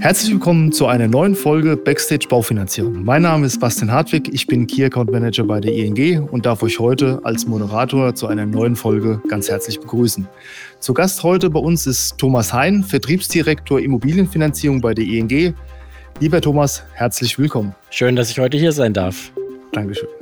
Herzlich willkommen zu einer neuen Folge Backstage Baufinanzierung. Mein Name ist Bastian Hartwig, ich bin Key Account Manager bei der ING und darf euch heute als Moderator zu einer neuen Folge ganz herzlich begrüßen. Zu Gast heute bei uns ist Thomas Hein, Vertriebsdirektor Immobilienfinanzierung bei der ING. Lieber Thomas, herzlich willkommen. Schön, dass ich heute hier sein darf. Dankeschön.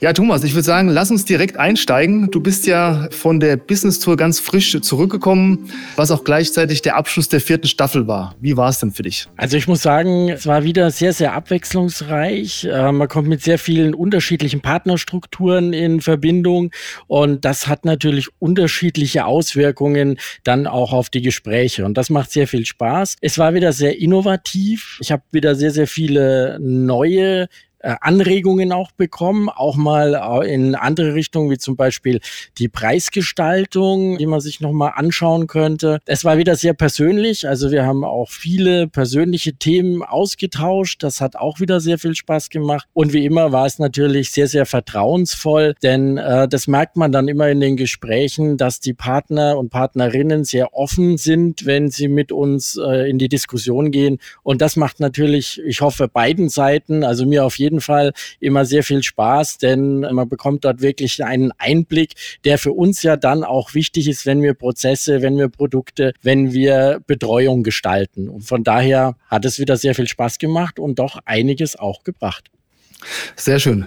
Ja, Thomas, ich würde sagen, lass uns direkt einsteigen. Du bist ja von der Business Tour ganz frisch zurückgekommen, was auch gleichzeitig der Abschluss der vierten Staffel war. Wie war es denn für dich? Also ich muss sagen, es war wieder sehr, sehr abwechslungsreich. Äh, man kommt mit sehr vielen unterschiedlichen Partnerstrukturen in Verbindung und das hat natürlich unterschiedliche Auswirkungen dann auch auf die Gespräche und das macht sehr viel Spaß. Es war wieder sehr innovativ. Ich habe wieder sehr, sehr viele neue äh, Anregungen auch bekommen, auch mal äh, in andere Richtungen, wie zum Beispiel die Preisgestaltung, die man sich nochmal anschauen könnte. Es war wieder sehr persönlich, also wir haben auch viele persönliche Themen ausgetauscht. Das hat auch wieder sehr viel Spaß gemacht. Und wie immer war es natürlich sehr, sehr vertrauensvoll, denn äh, das merkt man dann immer in den Gesprächen, dass die Partner und Partnerinnen sehr offen sind, wenn sie mit uns äh, in die Diskussion gehen. Und das macht natürlich, ich hoffe, beiden Seiten, also mir auf jeden jeden Fall immer sehr viel Spaß, denn man bekommt dort wirklich einen Einblick, der für uns ja dann auch wichtig ist, wenn wir Prozesse, wenn wir Produkte, wenn wir Betreuung gestalten. Und von daher hat es wieder sehr viel Spaß gemacht und doch einiges auch gebracht. Sehr schön.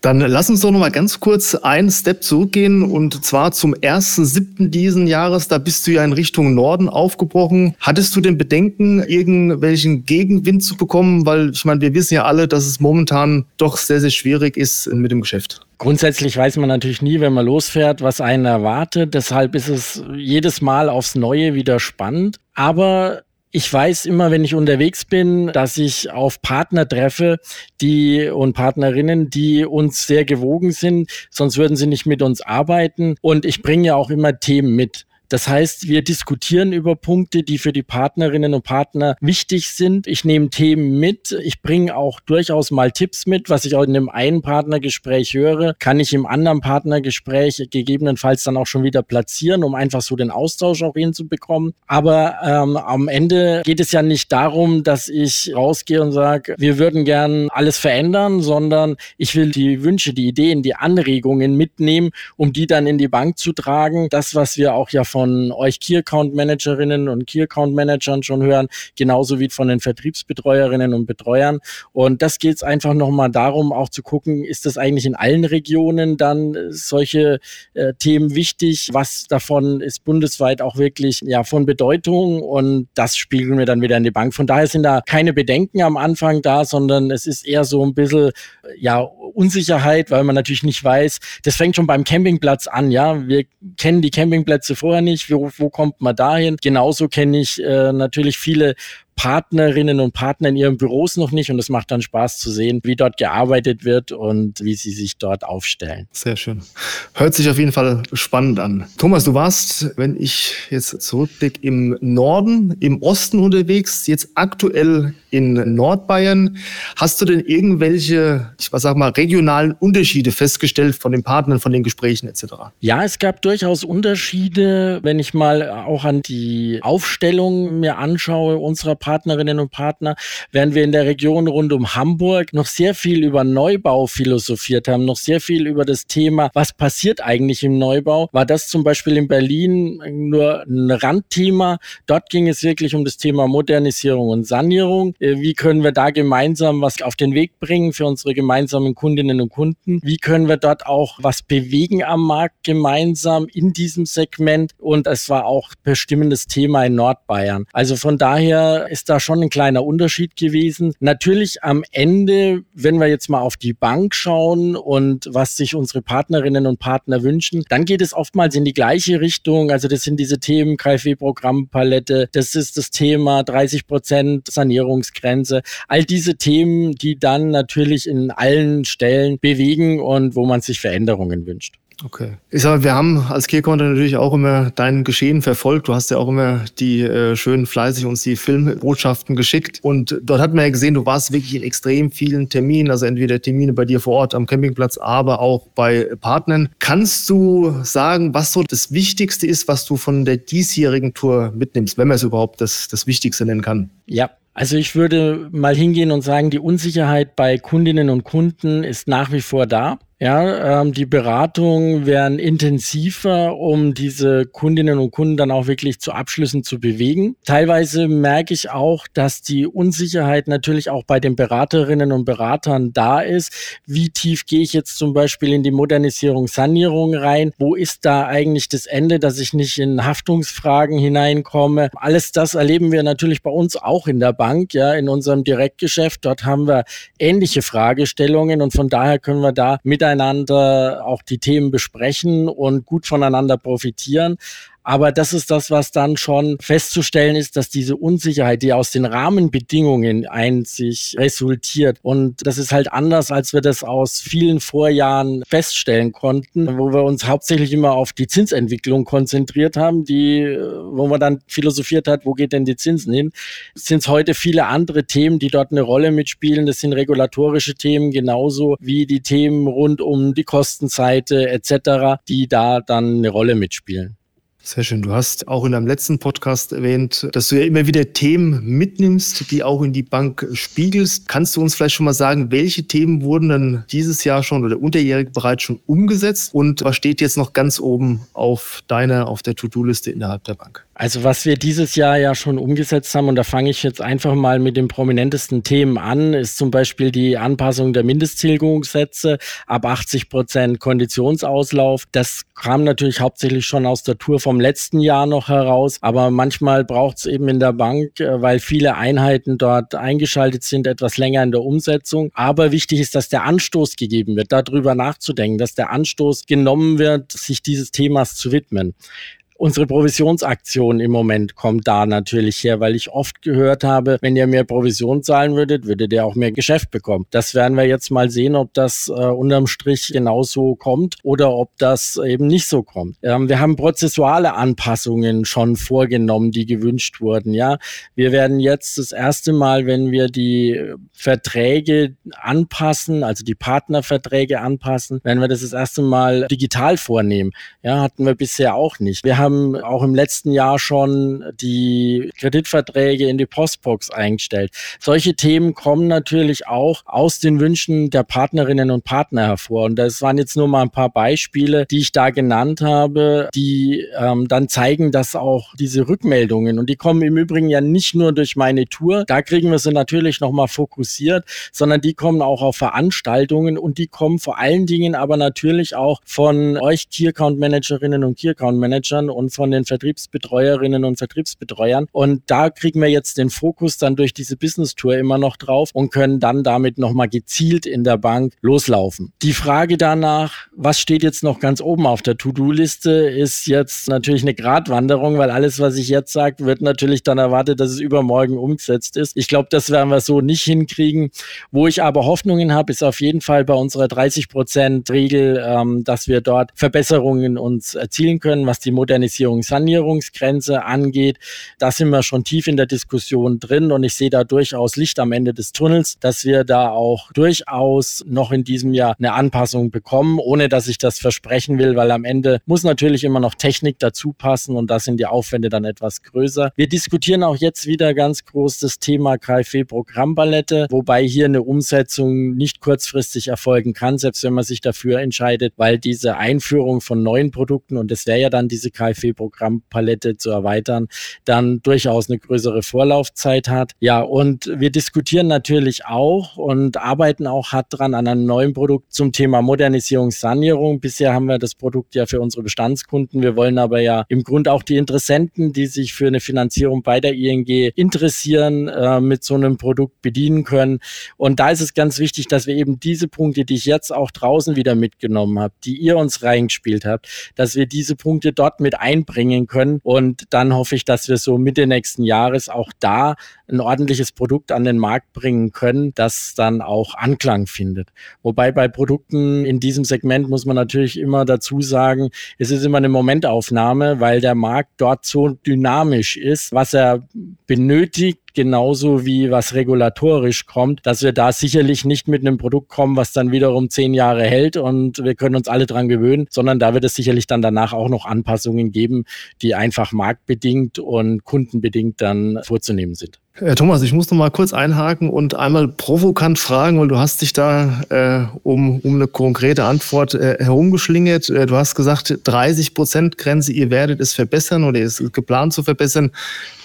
Dann lass uns doch noch mal ganz kurz einen Step zurückgehen und zwar zum 1.7. diesen Jahres. Da bist du ja in Richtung Norden aufgebrochen. Hattest du denn Bedenken, irgendwelchen Gegenwind zu bekommen? Weil ich meine, wir wissen ja alle, dass es momentan doch sehr, sehr schwierig ist mit dem Geschäft. Grundsätzlich weiß man natürlich nie, wenn man losfährt, was einen erwartet. Deshalb ist es jedes Mal aufs Neue wieder spannend. Aber ich weiß immer, wenn ich unterwegs bin, dass ich auf Partner treffe, die und Partnerinnen, die uns sehr gewogen sind, sonst würden sie nicht mit uns arbeiten. Und ich bringe ja auch immer Themen mit. Das heißt, wir diskutieren über Punkte, die für die Partnerinnen und Partner wichtig sind. Ich nehme Themen mit. Ich bringe auch durchaus mal Tipps mit, was ich auch in dem einen Partnergespräch höre, kann ich im anderen Partnergespräch gegebenenfalls dann auch schon wieder platzieren, um einfach so den Austausch auch hinzubekommen. Aber ähm, am Ende geht es ja nicht darum, dass ich rausgehe und sage, wir würden gern alles verändern, sondern ich will die Wünsche, die Ideen, die Anregungen mitnehmen, um die dann in die Bank zu tragen. Das, was wir auch ja von von euch Key Account Managerinnen und Key Account Managern schon hören, genauso wie von den Vertriebsbetreuerinnen und Betreuern. Und das geht es einfach nochmal darum, auch zu gucken, ist das eigentlich in allen Regionen dann solche äh, Themen wichtig? Was davon ist bundesweit auch wirklich ja von Bedeutung? Und das spiegeln wir dann wieder in die Bank. Von daher sind da keine Bedenken am Anfang da, sondern es ist eher so ein bisschen ja Unsicherheit, weil man natürlich nicht weiß. Das fängt schon beim Campingplatz an, ja. Wir kennen die Campingplätze vorher nicht wo, wo kommt man dahin? Genauso kenne ich äh, natürlich viele Partnerinnen und Partner in ihren Büros noch nicht und es macht dann Spaß zu sehen, wie dort gearbeitet wird und wie sie sich dort aufstellen. Sehr schön. Hört sich auf jeden Fall spannend an. Thomas, du warst, wenn ich jetzt zurückblicke, im Norden, im Osten unterwegs, jetzt aktuell in Nordbayern. Hast du denn irgendwelche, ich sag mal, regionalen Unterschiede festgestellt von den Partnern, von den Gesprächen etc.? Ja, es gab durchaus Unterschiede, wenn ich mal auch an die Aufstellung mir anschaue unserer Partnerinnen und Partner, während wir in der Region rund um Hamburg noch sehr viel über Neubau philosophiert haben, noch sehr viel über das Thema, was passiert eigentlich im Neubau, war das zum Beispiel in Berlin nur ein Randthema. Dort ging es wirklich um das Thema Modernisierung und Sanierung. Äh, wie können wir da gemeinsam was auf den Weg bringen für unsere gemeinsamen Kundinnen und Kunden? Wie können wir dort auch was bewegen am Markt gemeinsam in diesem Segment? Und es war auch bestimmendes Thema in Nordbayern. Also von daher ist da schon ein kleiner Unterschied gewesen. Natürlich am Ende, wenn wir jetzt mal auf die Bank schauen und was sich unsere Partnerinnen und Partner wünschen, dann geht es oftmals in die gleiche Richtung. Also das sind diese Themen KfW-Programmpalette, das ist das Thema 30 Prozent Sanierungsgrenze, all diese Themen, die dann natürlich in allen Stellen bewegen und wo man sich Veränderungen wünscht. Okay. Ich sage, wir haben als Keycounter natürlich auch immer dein Geschehen verfolgt. Du hast ja auch immer die äh, schön fleißig uns die Filmbotschaften geschickt. Und dort hat man ja gesehen, du warst wirklich in extrem vielen Terminen, also entweder Termine bei dir vor Ort am Campingplatz, aber auch bei Partnern. Kannst du sagen, was so das Wichtigste ist, was du von der diesjährigen Tour mitnimmst, wenn man es überhaupt das, das Wichtigste nennen kann? Ja, Also ich würde mal hingehen und sagen, die Unsicherheit bei Kundinnen und Kunden ist nach wie vor da. Ja, ähm, die Beratungen werden intensiver, um diese Kundinnen und Kunden dann auch wirklich zu Abschlüssen zu bewegen. Teilweise merke ich auch, dass die Unsicherheit natürlich auch bei den Beraterinnen und Beratern da ist. Wie tief gehe ich jetzt zum Beispiel in die Modernisierung, Sanierung rein? Wo ist da eigentlich das Ende, dass ich nicht in Haftungsfragen hineinkomme? Alles das erleben wir natürlich bei uns auch in der Bank, ja, in unserem Direktgeschäft. Dort haben wir ähnliche Fragestellungen und von daher können wir da miteinander miteinander auch die Themen besprechen und gut voneinander profitieren. Aber das ist das, was dann schon festzustellen ist, dass diese Unsicherheit, die aus den Rahmenbedingungen einzig resultiert. Und das ist halt anders, als wir das aus vielen Vorjahren feststellen konnten, wo wir uns hauptsächlich immer auf die Zinsentwicklung konzentriert haben, die, wo man dann philosophiert hat, wo geht denn die Zinsen hin? Sind es heute viele andere Themen, die dort eine Rolle mitspielen. Das sind regulatorische Themen genauso wie die Themen rund um die Kostenseite etc., die da dann eine Rolle mitspielen. Sehr schön. Du hast auch in deinem letzten Podcast erwähnt, dass du ja immer wieder Themen mitnimmst, die auch in die Bank spiegelst. Kannst du uns vielleicht schon mal sagen, welche Themen wurden dann dieses Jahr schon oder unterjährig bereits schon umgesetzt und was steht jetzt noch ganz oben auf deiner, auf der To-Do-Liste innerhalb der Bank? Also was wir dieses Jahr ja schon umgesetzt haben, und da fange ich jetzt einfach mal mit den prominentesten Themen an, ist zum Beispiel die Anpassung der Mindesttilgungssätze ab 80 Prozent Konditionsauslauf. Das kam natürlich hauptsächlich schon aus der Tour vom letzten Jahr noch heraus, aber manchmal braucht es eben in der Bank, äh, weil viele Einheiten dort eingeschaltet sind, etwas länger in der Umsetzung. Aber wichtig ist, dass der Anstoß gegeben wird, darüber nachzudenken, dass der Anstoß genommen wird, sich dieses Themas zu widmen unsere Provisionsaktion im Moment kommt da natürlich her, weil ich oft gehört habe, wenn ihr mehr Provision zahlen würdet, würdet ihr auch mehr Geschäft bekommen. Das werden wir jetzt mal sehen, ob das äh, unterm Strich genauso kommt oder ob das eben nicht so kommt. Ähm, wir haben prozessuale Anpassungen schon vorgenommen, die gewünscht wurden. Ja, wir werden jetzt das erste Mal, wenn wir die Verträge anpassen, also die Partnerverträge anpassen, werden wir das das erste Mal digital vornehmen. Ja, hatten wir bisher auch nicht. Wir haben haben auch im letzten Jahr schon die Kreditverträge in die Postbox eingestellt. Solche Themen kommen natürlich auch aus den Wünschen der Partnerinnen und Partner hervor. Und das waren jetzt nur mal ein paar Beispiele, die ich da genannt habe, die ähm, dann zeigen, dass auch diese Rückmeldungen, und die kommen im Übrigen ja nicht nur durch meine Tour, da kriegen wir sie natürlich nochmal fokussiert, sondern die kommen auch auf Veranstaltungen und die kommen vor allen Dingen aber natürlich auch von euch Key Account Managerinnen und Key Account Managern und von den Vertriebsbetreuerinnen und Vertriebsbetreuern. Und da kriegen wir jetzt den Fokus dann durch diese Business Tour immer noch drauf und können dann damit nochmal gezielt in der Bank loslaufen. Die Frage danach, was steht jetzt noch ganz oben auf der To-Do-Liste, ist jetzt natürlich eine Gratwanderung, weil alles, was ich jetzt sage, wird natürlich dann erwartet, dass es übermorgen umgesetzt ist. Ich glaube, das werden wir so nicht hinkriegen. Wo ich aber Hoffnungen habe, ist auf jeden Fall bei unserer 30-Prozent-Regel, ähm, dass wir dort Verbesserungen uns erzielen können, was die Modernisierung Modernisierung, Sanierungsgrenze angeht. Da sind wir schon tief in der Diskussion drin und ich sehe da durchaus Licht am Ende des Tunnels, dass wir da auch durchaus noch in diesem Jahr eine Anpassung bekommen, ohne dass ich das versprechen will, weil am Ende muss natürlich immer noch Technik dazu passen und da sind die Aufwände dann etwas größer. Wir diskutieren auch jetzt wieder ganz groß das Thema KfW-Programmpalette, wobei hier eine Umsetzung nicht kurzfristig erfolgen kann, selbst wenn man sich dafür entscheidet, weil diese Einführung von neuen Produkten und das wäre ja dann diese KfW KfW-Programmpalette zu erweitern, dann durchaus eine größere Vorlaufzeit hat. Ja, und wir diskutieren natürlich auch und arbeiten auch hart dran an einem neuen Produkt zum Thema Modernisierung, Sanierung. Bisher haben wir das Produkt ja für unsere Bestandskunden. Wir wollen aber ja im Grunde auch die Interessenten, die sich für eine Finanzierung bei der ING interessieren, äh, mit so einem Produkt bedienen können. Und da ist es ganz wichtig, dass wir eben diese Punkte, die ich jetzt auch draußen wieder mitgenommen habe, die ihr uns reingespielt habt, dass wir diese Punkte dort mit einbringen können. Und dann hoffe ich, dass wir so Mitte nächsten Jahres auch da ein ordentliches Produkt an den Markt bringen können, das dann auch Anklang findet. Wobei bei Produkten in diesem Segment muss man natürlich immer dazu sagen, es ist immer eine Momentaufnahme, weil der Markt dort so dynamisch ist, was er benötigt, genauso wie was regulatorisch kommt, dass wir da sicherlich nicht mit einem Produkt kommen, was dann wiederum zehn Jahre hält und wir können uns alle dran gewöhnen, sondern da wird es sicherlich dann danach auch noch Anpassungen geben, die einfach marktbedingt und kundenbedingt dann vorzunehmen sind. Äh, Thomas, ich muss noch mal kurz einhaken und einmal provokant fragen, weil du hast dich da äh, um, um eine konkrete Antwort äh, herumgeschlingert. Äh, du hast gesagt, 30 Prozent Grenze, ihr werdet es verbessern oder ist geplant zu verbessern.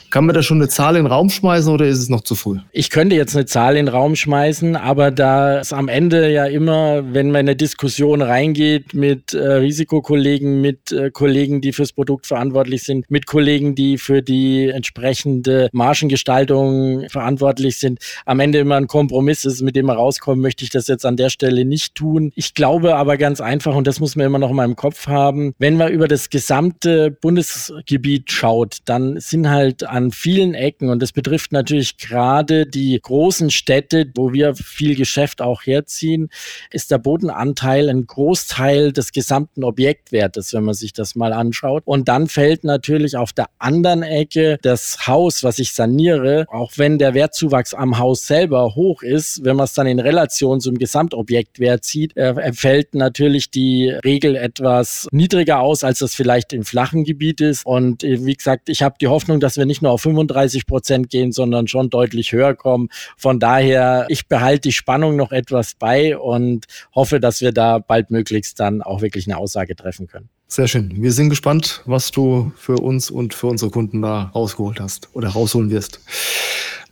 Kann man da schon eine Zahl in den Raum schmeißen oder ist es noch zu früh? Ich könnte jetzt eine Zahl in den Raum schmeißen, aber da es am Ende ja immer, wenn man in eine Diskussion reingeht mit äh, Risikokollegen, mit äh, Kollegen, die fürs Produkt verantwortlich sind, mit Kollegen, die für die entsprechende Margengestaltung verantwortlich sind, am Ende immer ein Kompromiss ist, mit dem wir rauskommen, möchte ich das jetzt an der Stelle nicht tun. Ich glaube aber ganz einfach, und das muss man immer noch in meinem Kopf haben, wenn man über das gesamte Bundesgebiet schaut, dann sind halt an vielen Ecken und das betrifft natürlich gerade die großen Städte, wo wir viel Geschäft auch herziehen, ist der Bodenanteil ein Großteil des gesamten Objektwertes, wenn man sich das mal anschaut. Und dann fällt natürlich auf der anderen Ecke das Haus, was ich saniere, auch wenn der Wertzuwachs am Haus selber hoch ist, wenn man es dann in Relation zum Gesamtobjektwert sieht, äh, fällt natürlich die Regel etwas niedriger aus, als das vielleicht im flachen Gebiet ist. Und äh, wie gesagt, ich habe die Hoffnung, dass wir nicht nur nur auf 35 Prozent gehen, sondern schon deutlich höher kommen. Von daher, ich behalte die Spannung noch etwas bei und hoffe, dass wir da baldmöglichst dann auch wirklich eine Aussage treffen können. Sehr schön. Wir sind gespannt, was du für uns und für unsere Kunden da rausgeholt hast oder rausholen wirst.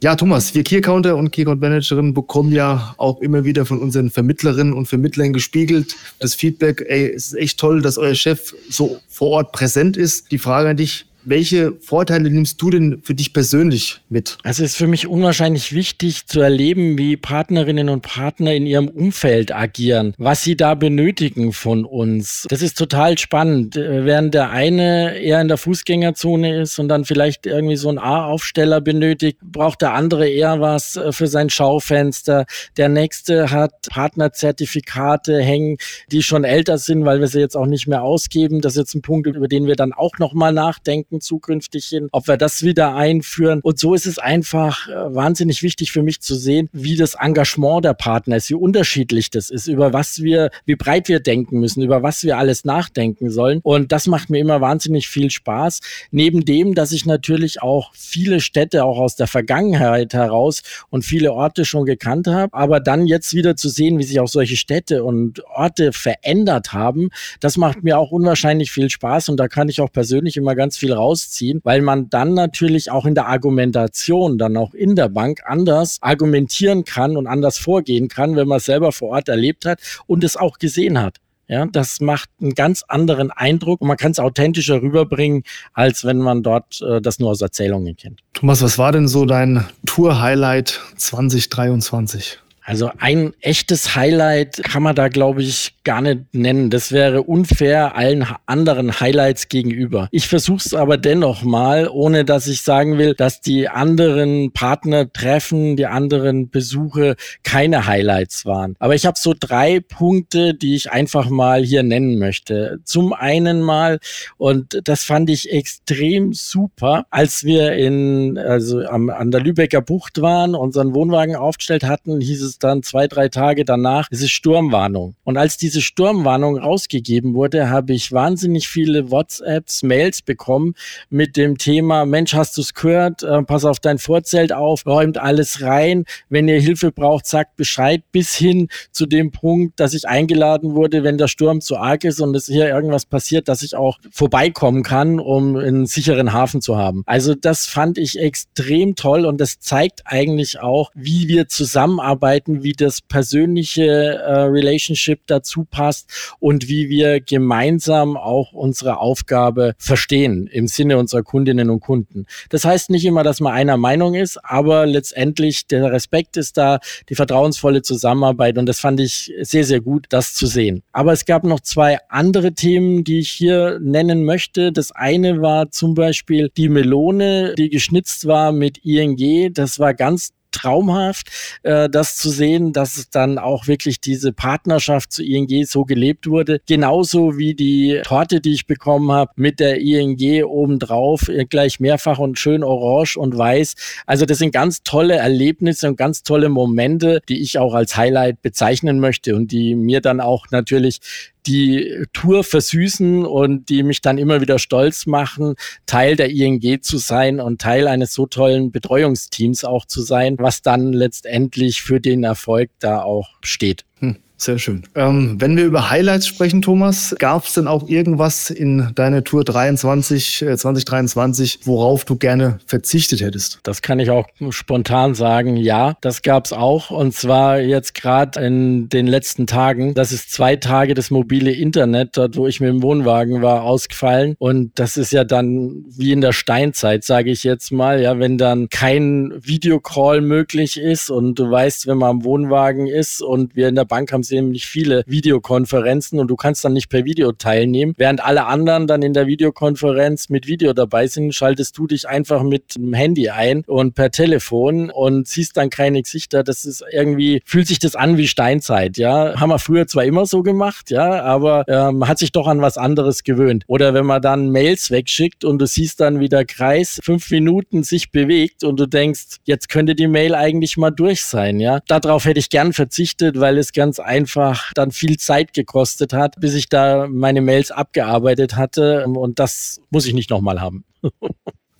Ja, Thomas, wir Key Counter und Key Account Managerinnen bekommen ja auch immer wieder von unseren Vermittlerinnen und Vermittlern gespiegelt das Feedback, ey, es ist echt toll, dass euer Chef so vor Ort präsent ist. Die Frage an dich, welche Vorteile nimmst du denn für dich persönlich mit? Also es ist für mich unwahrscheinlich wichtig zu erleben, wie Partnerinnen und Partner in ihrem Umfeld agieren, was sie da benötigen von uns. Das ist total spannend. Während der eine eher in der Fußgängerzone ist und dann vielleicht irgendwie so einen A-Aufsteller benötigt, braucht der andere eher was äh, für sein Schaufenster. Der nächste hat Partnerzertifikate hängen, die schon älter sind, weil wir sie jetzt auch nicht mehr ausgeben. Das ist jetzt ein Punkt, über den wir dann auch nochmal nachdenken Banken zukünftig hin, ob wir das wieder einführen. Und so ist es einfach äh, wahnsinnig wichtig für mich zu sehen, wie das Engagement der Partner ist, wie unterschiedlich das ist, über was wir, wie breit wir denken müssen, über was wir alles nachdenken sollen. Und das macht mir immer wahnsinnig viel Spaß. Neben dem, dass ich natürlich auch viele Städte auch aus der Vergangenheit heraus und viele Orte schon gekannt habe, aber dann jetzt wieder zu sehen, wie sich auch solche Städte und Orte verändert haben, das macht mir auch unwahrscheinlich viel Spaß und da kann ich auch persönlich immer ganz viel raus rausziehen, weil man dann natürlich auch in der Argumentation, dann auch in der Bank anders argumentieren kann und anders vorgehen kann, wenn man es selber vor Ort erlebt hat und es auch gesehen hat. Ja, das macht einen ganz anderen Eindruck und man kann es authentischer rüberbringen, als wenn man dort äh, das nur aus Erzählungen kennt. Thomas, was war denn so dein Tour-Highlight 2023? Also ein echtes Highlight kann man da, glaube ich, gar nicht nennen. Das wäre unfair allen anderen Highlights gegenüber. Ich versuche es aber dennoch mal, ohne dass ich sagen will, dass die anderen Partnertreffen, die anderen Besuche keine Highlights waren. Aber ich habe so drei Punkte, die ich einfach mal hier nennen möchte. Zum einen mal, und das fand ich extrem super, als wir in, also an der Lübecker Bucht waren, unseren Wohnwagen aufgestellt hatten, hieß es dann zwei, drei Tage danach, es Sturmwarnung. Und als diese Sturmwarnung rausgegeben wurde, habe ich wahnsinnig viele WhatsApps, Mails bekommen mit dem Thema, Mensch, hast du es gehört? Äh, pass auf dein Vorzelt auf, räumt alles rein. Wenn ihr Hilfe braucht, sagt Bescheid. Bis hin zu dem Punkt, dass ich eingeladen wurde, wenn der Sturm zu arg ist und es hier irgendwas passiert, dass ich auch vorbeikommen kann, um einen sicheren Hafen zu haben. Also das fand ich extrem toll und das zeigt eigentlich auch, wie wir zusammenarbeiten arbeiten, wie das persönliche äh, Relationship dazu passt und wie wir gemeinsam auch unsere Aufgabe verstehen im Sinne unserer Kundinnen und Kunden. Das heißt nicht immer, dass man einer Meinung ist, aber letztendlich der Respekt ist da, die vertrauensvolle Zusammenarbeit und das fand ich sehr, sehr gut, das zu sehen. Aber es gab noch zwei andere Themen, die ich hier nennen möchte. Das eine war zum Beispiel die Melone, die geschnitzt war mit ING. Das war ganz traumhaft, äh, das zu sehen, dass dann auch wirklich diese Partnerschaft zu ING so gelebt wurde. Genauso wie die Torte, die ich bekommen habe mit der ING obendrauf, äh, gleich mehrfach und schön orange und weiß. Also das sind ganz tolle Erlebnisse und ganz tolle Momente, die ich auch als Highlight bezeichnen möchte und die mir dann auch natürlich die Tour versüßen und die mich dann immer wieder stolz machen, Teil der ING zu sein und Teil eines so tollen Betreuungsteams auch zu sein, was dann letztendlich für den Erfolg da auch steht. Hm. Sehr schön. Ähm, wenn wir über Highlights sprechen, Thomas, gab es denn auch irgendwas in deiner Tour 23, äh, 2023, worauf du gerne verzichtet hättest? Das kann ich auch spontan sagen. Ja, das gab es auch. Und zwar jetzt gerade in den letzten Tagen. Das ist zwei Tage das mobile Internet, dort wo ich mit dem Wohnwagen war, ausgefallen. Und das ist ja dann wie in der Steinzeit, sage ich jetzt mal. Ja, wenn dann kein Videocall möglich ist und du weißt, wenn man am Wohnwagen ist und wir in der Bank haben nämlich viele Videokonferenzen und du kannst dann nicht per Video teilnehmen. Während alle anderen dann in der Videokonferenz mit Video dabei sind, schaltest du dich einfach mit dem Handy ein und per Telefon und siehst dann keine Gesichter. Das ist irgendwie, fühlt sich das an wie Steinzeit, ja. Haben wir früher zwar immer so gemacht, ja, aber ähm, hat sich doch an was anderes gewöhnt. Oder wenn man dann Mails wegschickt und du siehst dann, wie der Kreis fünf Minuten sich bewegt und du denkst, jetzt könnte die Mail eigentlich mal durch sein, ja. Darauf hätte ich gern verzichtet, weil es ganz einfach einfach dann viel Zeit gekostet hat, bis ich da meine Mails abgearbeitet hatte. Und das muss ich nicht nochmal haben.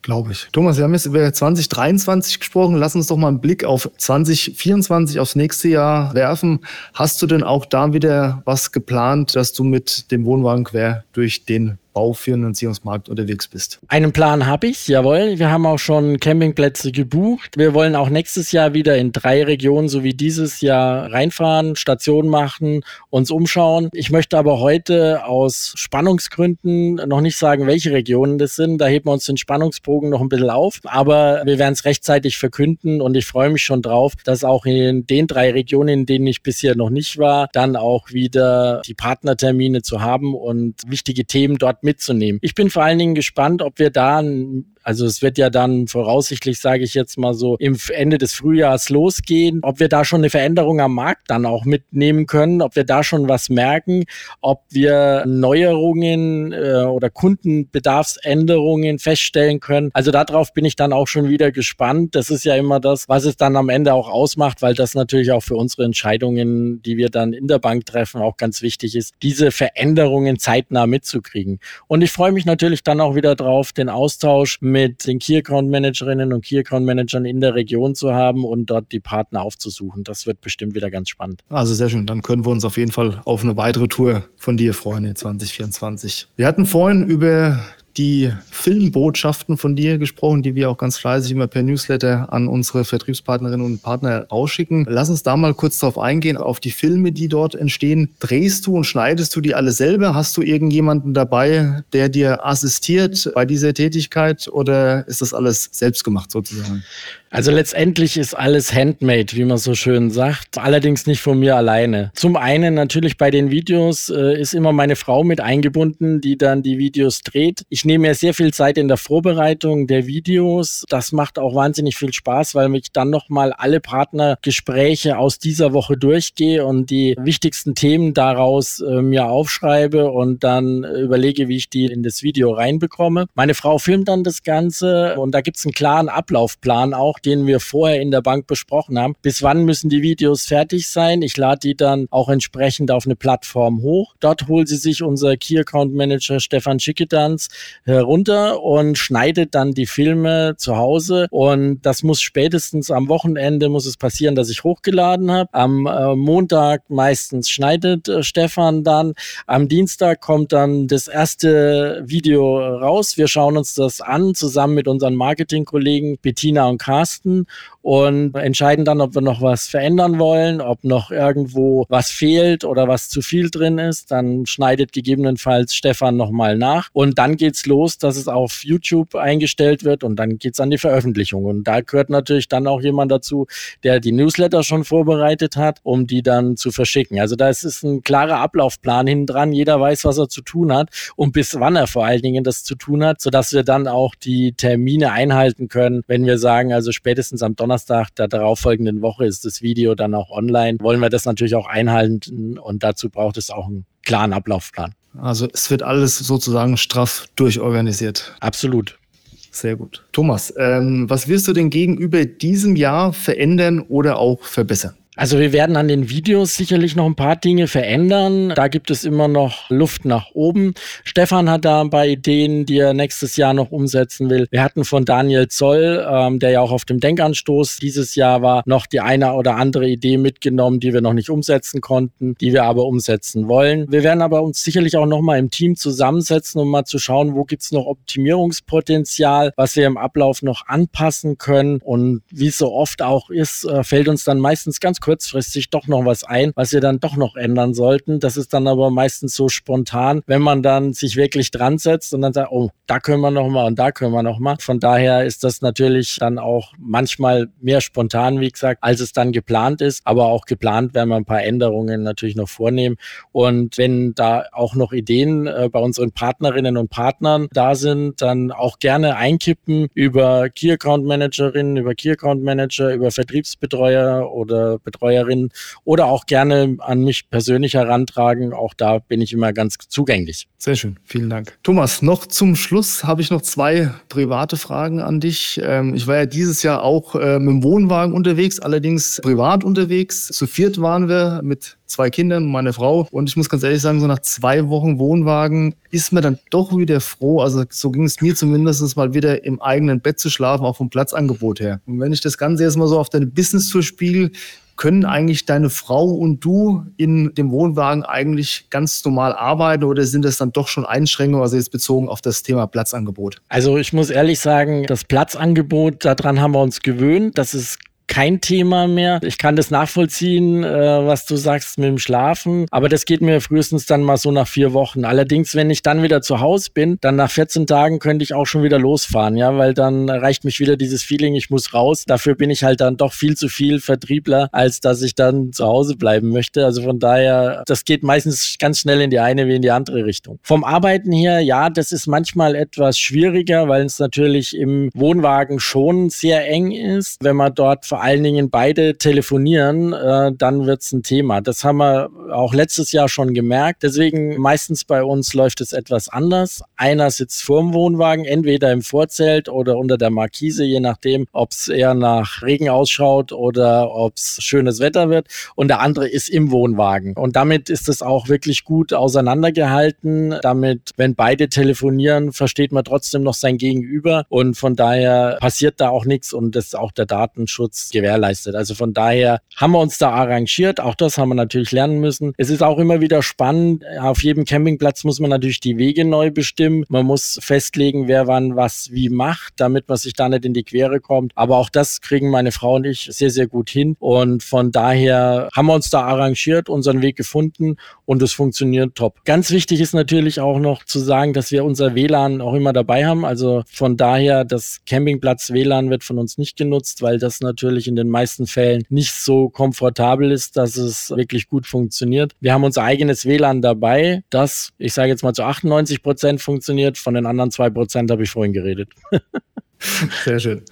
Glaube ich. Thomas, wir haben jetzt über 2023 gesprochen. Lass uns doch mal einen Blick auf 2024, aufs nächste Jahr werfen. Hast du denn auch da wieder was geplant, dass du mit dem Wohnwagen quer durch den Baufinanzierungsmarkt unterwegs bist. Einen Plan habe ich, jawohl. Wir haben auch schon Campingplätze gebucht. Wir wollen auch nächstes Jahr wieder in drei Regionen, so wie dieses Jahr, reinfahren, Station machen, uns umschauen. Ich möchte aber heute aus Spannungsgründen noch nicht sagen, welche Regionen das sind. Da heben wir uns den Spannungsbogen noch ein bisschen auf. Aber wir werden es rechtzeitig verkünden und ich freue mich schon drauf, dass auch in den drei Regionen, in denen ich bisher noch nicht war, dann auch wieder die Partnertermine zu haben und wichtige Themen dort mitzunehmen. Ich bin vor allen Dingen gespannt, ob wir da ein also es wird ja dann voraussichtlich, sage ich jetzt mal so, im Ende des Frühjahrs losgehen. Ob wir da schon eine Veränderung am Markt dann auch mitnehmen können, ob wir da schon was merken, ob wir Neuerungen äh, oder Kundenbedarfsänderungen feststellen können. Also darauf bin ich dann auch schon wieder gespannt. Das ist ja immer das, was es dann am Ende auch ausmacht, weil das natürlich auch für unsere Entscheidungen, die wir dann in der Bank treffen, auch ganz wichtig ist, diese Veränderungen zeitnah mitzukriegen. Und ich freue mich natürlich dann auch wieder drauf, den Austausch den Key Account Managerinnen und Key Account Managern in der Region zu haben und dort die Partner aufzusuchen. Das wird bestimmt wieder ganz spannend. Also sehr schön. Dann können wir uns auf jeden Fall auf eine weitere Tour von dir freuen in 2024. Wir hatten vorhin über die Filmbotschaften von dir gesprochen, die wir auch ganz fleißig immer per Newsletter an unsere Vertriebspartnerinnen und Partner ausschicken. Lass uns da mal kurz darauf eingehen, auf die Filme, die dort entstehen. Drehst du und schneidest du die alle selber? Hast du irgendjemanden dabei, der dir assistiert bei dieser Tätigkeit oder ist das alles selbst gemacht sozusagen? Also letztendlich ist alles handmade, wie man so schön sagt, allerdings nicht von mir alleine. Zum einen natürlich bei den Videos äh, ist immer meine Frau mit eingebunden, die dann die Videos dreht. Ich nehme mir sehr viel Zeit in der Vorbereitung der Videos. Das macht auch wahnsinnig viel Spaß, weil ich dann nochmal alle Partnergespräche aus dieser Woche durchgehe und die wichtigsten Themen daraus äh, mir aufschreibe und dann überlege, wie ich die in das Video reinbekomme. Meine Frau filmt dann das Ganze und da gibt es einen klaren Ablaufplan auch, den wir vorher in der Bank besprochen haben. Bis wann müssen die Videos fertig sein? Ich lade die dann auch entsprechend auf eine Plattform hoch. Dort holt sie sich unser Key Account Manager Stefan Schickedanz herunter und schneidet dann die Filme zu Hause. Und das muss spätestens am Wochenende muss es passieren, dass ich hochgeladen habe. Am äh, Montag meistens schneidet äh, Stefan dann. Am Dienstag kommt dann das erste Video raus. Wir schauen uns das an, zusammen mit unseren Marketingkollegen Bettina und Carsten testen und entscheiden dann, ob wir noch was verändern wollen, ob noch irgendwo was fehlt oder was zu viel drin ist. Dann schneidet gegebenenfalls Stefan nochmal nach und dann geht's los, dass es auf YouTube eingestellt wird und dann geht's an die Veröffentlichung. Und da gehört natürlich dann auch jemand dazu, der die Newsletter schon vorbereitet hat, um die dann zu verschicken. Also da ist ein klarer Ablaufplan hinten dran. Jeder weiß, was er zu tun hat und bis wann er vor allen Dingen das zu tun hat, sodass wir dann auch die Termine einhalten können, wenn wir sagen, also spätestens am Donnerstag der darauffolgenden Woche ist das Video dann auch online. Wollen wir das natürlich auch einhalten und dazu braucht es auch einen klaren Ablaufplan. Also es wird alles sozusagen straff durchorganisiert. Absolut. Sehr gut. Thomas, ähm, was wirst du denn gegenüber diesem Jahr verändern oder auch verbessern? Also wir werden an den Videos sicherlich noch ein paar Dinge verändern. Da gibt es immer noch Luft nach oben. Stefan hat da ein paar Ideen, die er nächstes Jahr noch umsetzen will. Wir hatten von Daniel Zoll, ähm, der ja auch auf dem Denkanstoß dieses Jahr war, noch die eine oder andere Idee mitgenommen, die wir noch nicht umsetzen konnten, die wir aber umsetzen wollen. Wir werden aber uns sicherlich auch noch mal im Team zusammensetzen, um mal zu schauen, wo gibt's noch Optimierungspotenzial, was wir im Ablauf noch anpassen können. Und wie es so oft auch ist, äh, fällt uns dann meistens ganz kurzfristig doch noch was ein, was wir dann doch noch ändern sollten. Das ist dann aber meistens so spontan, wenn man dann sich wirklich dran setzt und dann sagt, oh, da können wir noch mal und da können wir noch mal. Von daher ist das natürlich dann auch manchmal mehr spontan, wie gesagt, als es dann geplant ist. Aber auch geplant werden wir ein paar Änderungen natürlich noch vornehmen. Und wenn da auch noch Ideen äh, bei unseren Partnerinnen und Partnern da sind, dann auch gerne einkippen über Key Account Managerinnen, über Key Account Manager, über Vertriebsbetreuer oder Betreuerinnen oder auch gerne an mich persönlich herantragen. Auch da bin ich immer ganz zugänglich. Sehr schön, vielen Dank. Thomas, noch zum Schluss habe ich noch zwei private Fragen an dich. Ähm, ich war ja dieses Jahr auch äh, mit dem Wohnwagen unterwegs, allerdings privat unterwegs. Zu viert waren wir mit zwei Kindern und meine Frau. Und ich muss ganz ehrlich sagen, so nach zwei Wochen Wohnwagen ist man dann doch wieder froh. Also so ging es mir zumindest mal wieder im eigenen Bett zu schlafen, auch vom Platzangebot her. Und wenn ich das Ganze jetzt mal so auf deine Business-Tour spiele, können eigentlich deine Frau und du in dem Wohnwagen eigentlich ganz normal arbeiten oder sind das dann doch schon Einschränkungen, also jetzt bezogen auf das Thema Platzangebot? Also ich muss ehrlich sagen, das Platzangebot, daran haben wir uns gewöhnt. Das ist kein Thema mehr. Ich kann das nachvollziehen, äh, was du sagst mit dem Schlafen, aber das geht mir frühestens dann mal so nach vier Wochen. Allerdings, wenn ich dann wieder zu Hause bin, dann nach 14 Tagen könnte ich auch schon wieder losfahren, ja, weil dann reicht mich wieder dieses Feeling, ich muss raus. Dafür bin ich halt dann doch viel zu viel Vertriebler, als dass ich dann zu Hause bleiben möchte. Also von daher, das geht meistens ganz schnell in die eine wie in die andere Richtung. Vom Arbeiten her, ja, das ist manchmal etwas schwieriger, weil es natürlich im Wohnwagen schon sehr eng ist, wenn man dort vor allen Dingen beide telefonieren, äh, dann wird es ein Thema. Das haben wir auch letztes Jahr schon gemerkt. Deswegen meistens bei uns läuft es etwas anders. Einer sitzt vorm Wohnwagen, entweder im Vorzelt oder unter der Markise, je nachdem, ob es eher nach Regen ausschaut oder ob es schönes Wetter wird. Und der andere ist im Wohnwagen. Und damit ist es auch wirklich gut auseinandergehalten. Damit, wenn beide telefonieren, versteht man trotzdem noch sein Gegenüber. Und von daher passiert da auch nichts und das ist auch der Datenschutz gewährleistet. Also von daher haben wir uns da arrangiert. Auch das haben wir natürlich lernen müssen. Es ist auch immer wieder spannend. Auf jedem Campingplatz muss man natürlich die Wege neu bestimmen. Man muss festlegen, wer wann was wie macht, damit man sich da nicht in die Quere kommt. Aber auch das kriegen meine Frau und ich sehr, sehr gut hin. Und von daher haben wir uns da arrangiert, unseren Weg gefunden und es funktioniert top. Ganz wichtig ist natürlich auch noch zu sagen, dass wir unser WLAN auch immer dabei haben. Also von daher, das Campingplatz WLAN wird von uns nicht genutzt, weil das natürlich in den meisten Fällen nicht so komfortabel ist, dass es wirklich gut funktioniert. Wir haben unser eigenes WLAN dabei, das, ich sage jetzt mal zu 98 Prozent funktioniert. Von den anderen zwei Prozent habe ich vorhin geredet. Sehr schön.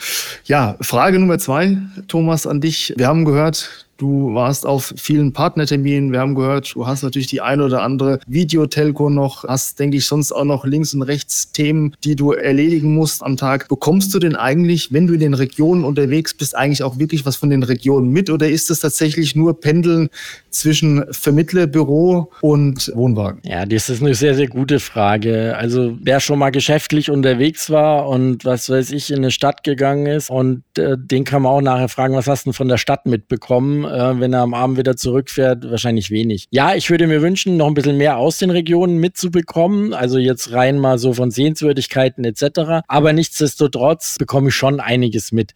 Ja, Frage Nummer zwei, Thomas, an dich. Wir haben gehört, Du warst auf vielen Partnerterminen. Wir haben gehört, du hast natürlich die eine oder andere Videotelco noch, hast, denke ich, sonst auch noch links und rechts Themen, die du erledigen musst am Tag. Bekommst du denn eigentlich, wenn du in den Regionen unterwegs bist, eigentlich auch wirklich was von den Regionen mit oder ist es tatsächlich nur Pendeln zwischen Vermittlerbüro und Wohnwagen? Ja, das ist eine sehr, sehr gute Frage. Also wer schon mal geschäftlich unterwegs war und was weiß ich, in eine Stadt gegangen ist und äh, den kann man auch nachher fragen, was hast du denn von der Stadt mitbekommen? Äh, wenn er am Abend wieder zurückfährt, wahrscheinlich wenig. Ja, ich würde mir wünschen, noch ein bisschen mehr aus den Regionen mitzubekommen, also jetzt rein mal so von Sehenswürdigkeiten etc. Aber nichtsdestotrotz bekomme ich schon einiges mit.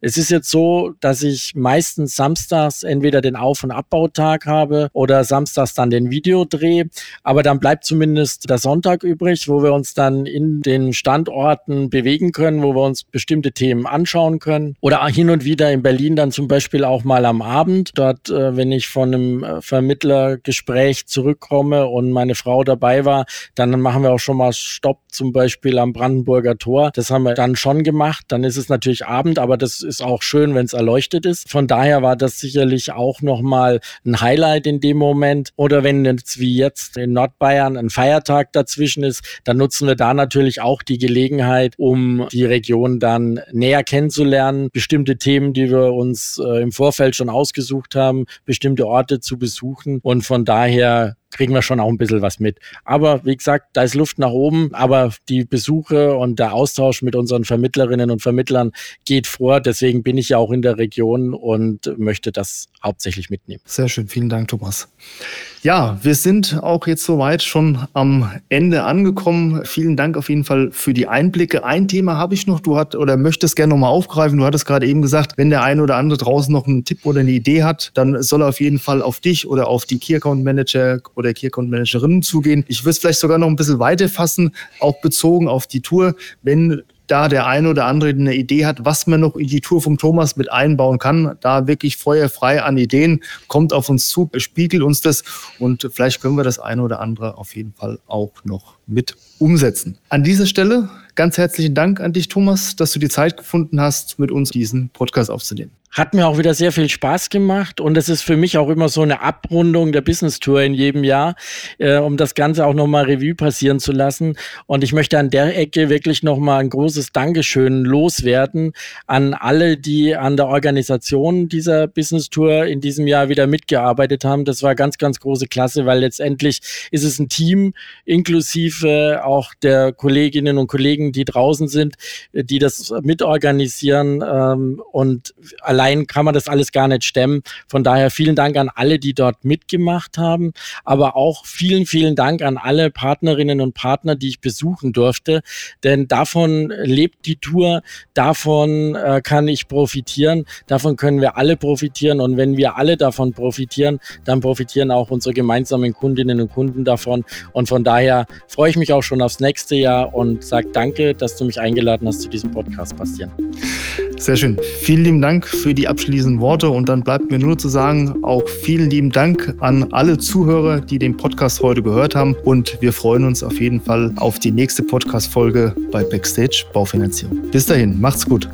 Es ist jetzt so, dass ich meistens samstags entweder den Auf- und Abbautag habe oder samstags dann den Videodreh, aber dann bleibt zumindest der Sonntag übrig, wo wir uns dann in den Standorten bewegen können, wo wir uns bestimmte Themen anschauen können oder hin und wieder in Berlin dann zum Beispiel auch mal am Abend Abend. Dort, äh, wenn ich von einem äh, Vermittlergespräch zurückkomme und meine Frau dabei war, dann machen wir auch schon mal Stopp, zum Beispiel am Brandenburger Tor. Das haben wir dann schon gemacht. Dann ist es natürlich Abend, aber das ist auch schön, wenn es erleuchtet ist. Von daher war das sicherlich auch nochmal ein Highlight in dem Moment. Oder wenn jetzt wie jetzt in Nordbayern ein Feiertag dazwischen ist, dann nutzen wir da natürlich auch die Gelegenheit, um die Region dann näher kennenzulernen. Bestimmte Themen, die wir uns äh, im Vorfeld schon ausgesucht ausgesucht haben, bestimmte Orte zu besuchen. Und von daher kriegen wir schon auch ein bisschen was mit. Aber wie gesagt, da ist Luft nach oben, aber die Besuche und der Austausch mit unseren Vermittlerinnen und Vermittlern geht vor. Deswegen bin ich ja auch in der Region und möchte das hauptsächlich mitnehmen. Sehr schön, vielen Dank, Thomas. Ja, wir sind auch jetzt soweit schon am Ende angekommen. Vielen Dank auf jeden Fall für die Einblicke. Ein Thema habe ich noch, du hat oder möchtest gerne nochmal aufgreifen. Du hattest gerade eben gesagt, wenn der eine oder andere draußen noch einen Tipp oder eine Idee hat, dann soll er auf jeden Fall auf dich oder auf die Key Account Manager oder Key Account Managerinnen zugehen. Ich würde es vielleicht sogar noch ein bisschen weiter fassen, auch bezogen auf die Tour. Wenn da der eine oder andere eine Idee hat, was man noch in die Tour vom Thomas mit einbauen kann, da wirklich feuerfrei an Ideen, kommt auf uns zu, spiegelt uns das und vielleicht können wir das eine oder andere auf jeden Fall auch noch mit umsetzen. An dieser Stelle ganz herzlichen Dank an dich, Thomas, dass du die Zeit gefunden hast, mit uns diesen Podcast aufzunehmen. Hat mir auch wieder sehr viel Spaß gemacht und es ist für mich auch immer so eine Abrundung der Business Tour in jedem Jahr, äh, um das Ganze auch nochmal Revue passieren zu lassen. Und ich möchte an der Ecke wirklich nochmal ein großes Dankeschön loswerden an alle, die an der Organisation dieser Business Tour in diesem Jahr wieder mitgearbeitet haben. Das war ganz, ganz große Klasse, weil letztendlich ist es ein Team inklusive auch der Kolleginnen und Kollegen, die draußen sind, die das mitorganisieren ähm, und allein kann man das alles gar nicht stemmen. Von daher vielen Dank an alle, die dort mitgemacht haben, aber auch vielen, vielen Dank an alle Partnerinnen und Partner, die ich besuchen durfte, denn davon lebt die Tour, davon äh, kann ich profitieren, davon können wir alle profitieren. Und wenn wir alle davon profitieren, dann profitieren auch unsere gemeinsamen Kundinnen und Kunden davon. Und von daher freue ich mich auch schon aufs nächste Jahr und sage danke, dass du mich eingeladen hast zu diesem Podcast, Bastian. Sehr schön. Vielen lieben Dank für die abschließenden Worte und dann bleibt mir nur zu sagen, auch vielen lieben Dank an alle Zuhörer, die den Podcast heute gehört haben und wir freuen uns auf jeden Fall auf die nächste Podcast-Folge bei Backstage Baufinanzierung. Bis dahin, macht's gut.